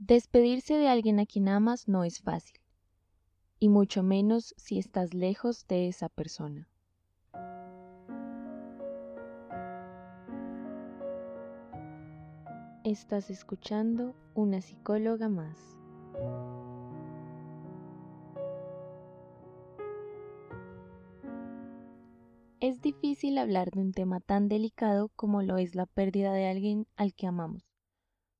Despedirse de alguien a quien amas no es fácil, y mucho menos si estás lejos de esa persona. Estás escuchando una psicóloga más. Es difícil hablar de un tema tan delicado como lo es la pérdida de alguien al que amamos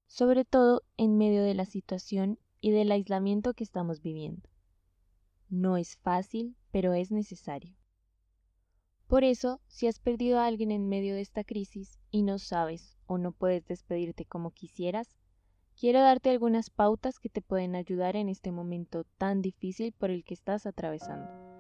sobre todo en medio de la situación y del aislamiento que estamos viviendo. No es fácil, pero es necesario. Por eso, si has perdido a alguien en medio de esta crisis y no sabes o no puedes despedirte como quisieras, quiero darte algunas pautas que te pueden ayudar en este momento tan difícil por el que estás atravesando.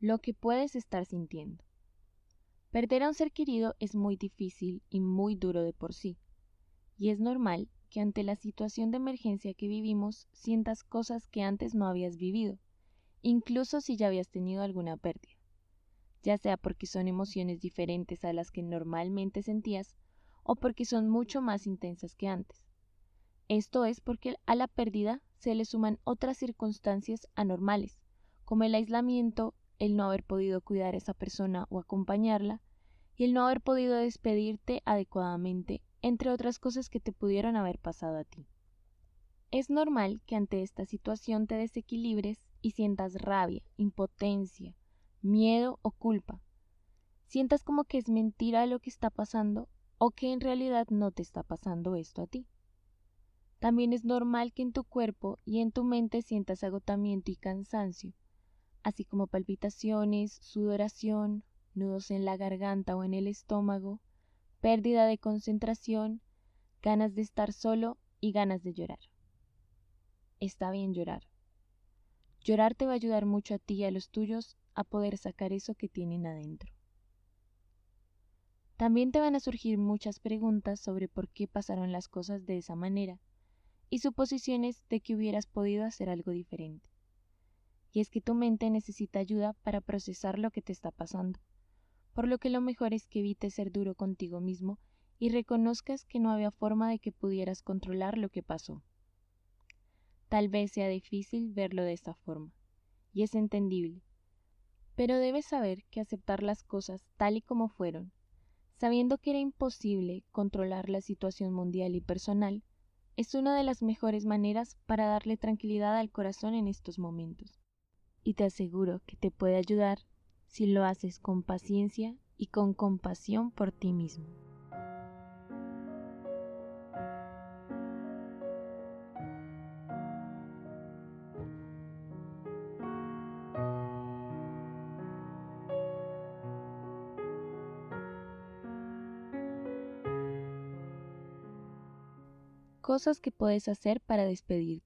Lo que puedes estar sintiendo. Perder a un ser querido es muy difícil y muy duro de por sí, y es normal que ante la situación de emergencia que vivimos sientas cosas que antes no habías vivido, incluso si ya habías tenido alguna pérdida, ya sea porque son emociones diferentes a las que normalmente sentías o porque son mucho más intensas que antes. Esto es porque a la pérdida se le suman otras circunstancias anormales, como el aislamiento, el no haber podido cuidar a esa persona o acompañarla, y el no haber podido despedirte adecuadamente, entre otras cosas que te pudieron haber pasado a ti. Es normal que ante esta situación te desequilibres y sientas rabia, impotencia, miedo o culpa. Sientas como que es mentira lo que está pasando o que en realidad no te está pasando esto a ti. También es normal que en tu cuerpo y en tu mente sientas agotamiento y cansancio, así como palpitaciones, sudoración, nudos en la garganta o en el estómago, pérdida de concentración, ganas de estar solo y ganas de llorar. Está bien llorar. Llorar te va a ayudar mucho a ti y a los tuyos a poder sacar eso que tienen adentro. También te van a surgir muchas preguntas sobre por qué pasaron las cosas de esa manera y suposiciones de que hubieras podido hacer algo diferente y es que tu mente necesita ayuda para procesar lo que te está pasando, por lo que lo mejor es que evites ser duro contigo mismo y reconozcas que no había forma de que pudieras controlar lo que pasó. Tal vez sea difícil verlo de esta forma, y es entendible, pero debes saber que aceptar las cosas tal y como fueron, sabiendo que era imposible controlar la situación mundial y personal, es una de las mejores maneras para darle tranquilidad al corazón en estos momentos y te aseguro que te puede ayudar si lo haces con paciencia y con compasión por ti mismo. Cosas que puedes hacer para despedirte.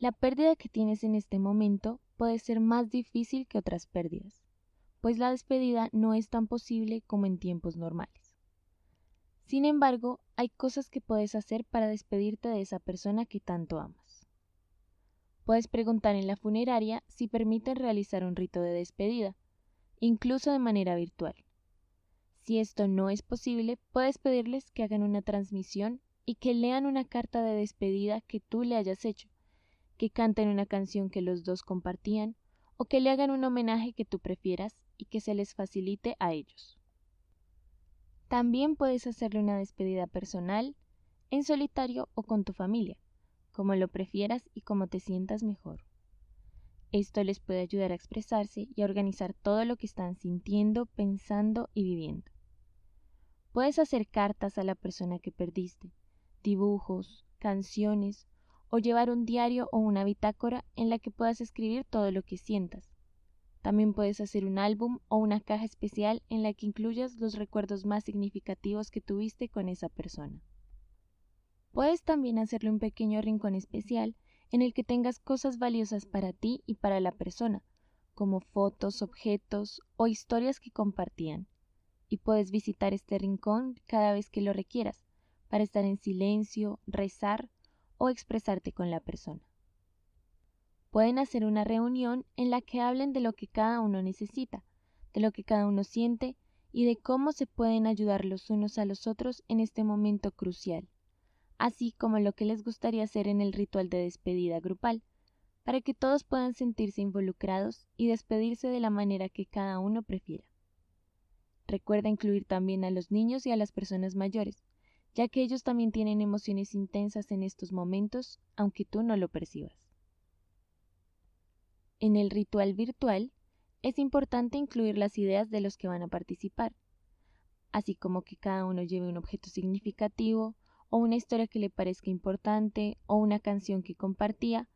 La pérdida que tienes en este momento puede ser más difícil que otras pérdidas, pues la despedida no es tan posible como en tiempos normales. Sin embargo, hay cosas que puedes hacer para despedirte de esa persona que tanto amas. Puedes preguntar en la funeraria si permiten realizar un rito de despedida, incluso de manera virtual. Si esto no es posible, puedes pedirles que hagan una transmisión y que lean una carta de despedida que tú le hayas hecho, que canten una canción que los dos compartían o que le hagan un homenaje que tú prefieras y que se les facilite a ellos. También puedes hacerle una despedida personal, en solitario o con tu familia, como lo prefieras y como te sientas mejor. Esto les puede ayudar a expresarse y a organizar todo lo que están sintiendo, pensando y viviendo. Puedes hacer cartas a la persona que perdiste, dibujos, canciones o llevar un diario o una bitácora en la que puedas escribir todo lo que sientas. También puedes hacer un álbum o una caja especial en la que incluyas los recuerdos más significativos que tuviste con esa persona. Puedes también hacerle un pequeño rincón especial en el que tengas cosas valiosas para ti y para la persona, como fotos, objetos o historias que compartían. Y puedes visitar este rincón cada vez que lo requieras, para estar en silencio, rezar o expresarte con la persona. Pueden hacer una reunión en la que hablen de lo que cada uno necesita, de lo que cada uno siente y de cómo se pueden ayudar los unos a los otros en este momento crucial, así como lo que les gustaría hacer en el ritual de despedida grupal, para que todos puedan sentirse involucrados y despedirse de la manera que cada uno prefiera. Recuerda incluir también a los niños y a las personas mayores, ya que ellos también tienen emociones intensas en estos momentos, aunque tú no lo percibas. En el ritual virtual, es importante incluir las ideas de los que van a participar, así como que cada uno lleve un objeto significativo, o una historia que le parezca importante, o una canción que compartía,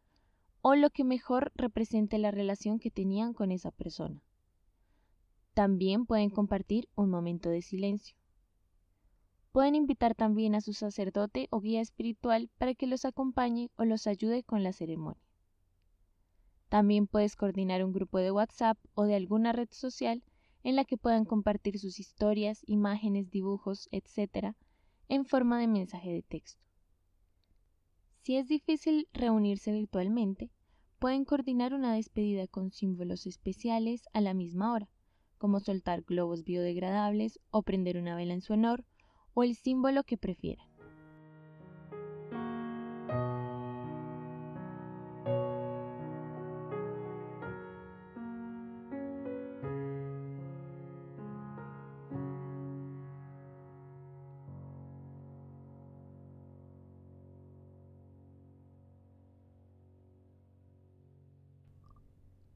o lo que mejor represente la relación que tenían con esa persona. También pueden compartir un momento de silencio. Pueden invitar también a su sacerdote o guía espiritual para que los acompañe o los ayude con la ceremonia. También puedes coordinar un grupo de WhatsApp o de alguna red social en la que puedan compartir sus historias, imágenes, dibujos, etc., en forma de mensaje de texto. Si es difícil reunirse virtualmente, pueden coordinar una despedida con símbolos especiales a la misma hora como soltar globos biodegradables o prender una vela en su honor, o el símbolo que prefieran.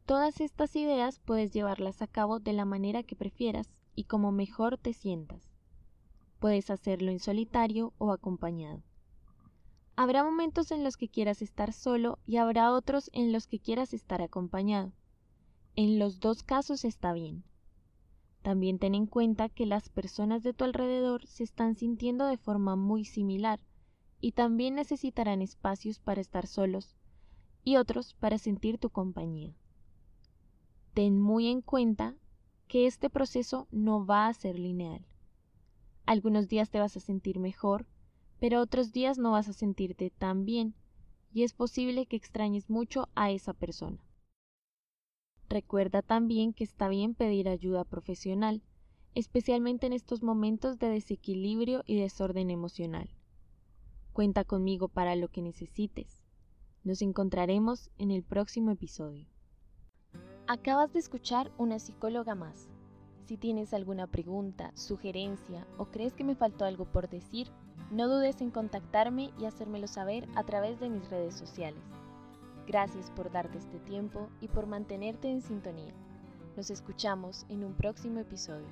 Todas estas ideas puedes llevarlas a cabo de la manera que prefieras y como mejor te sientas. Puedes hacerlo en solitario o acompañado. Habrá momentos en los que quieras estar solo y habrá otros en los que quieras estar acompañado. En los dos casos está bien. También ten en cuenta que las personas de tu alrededor se están sintiendo de forma muy similar y también necesitarán espacios para estar solos y otros para sentir tu compañía ten muy en cuenta que este proceso no va a ser lineal. Algunos días te vas a sentir mejor, pero otros días no vas a sentirte tan bien y es posible que extrañes mucho a esa persona. Recuerda también que está bien pedir ayuda profesional, especialmente en estos momentos de desequilibrio y desorden emocional. Cuenta conmigo para lo que necesites. Nos encontraremos en el próximo episodio. Acabas de escuchar una psicóloga más. Si tienes alguna pregunta, sugerencia o crees que me faltó algo por decir, no dudes en contactarme y hacérmelo saber a través de mis redes sociales. Gracias por darte este tiempo y por mantenerte en sintonía. Nos escuchamos en un próximo episodio.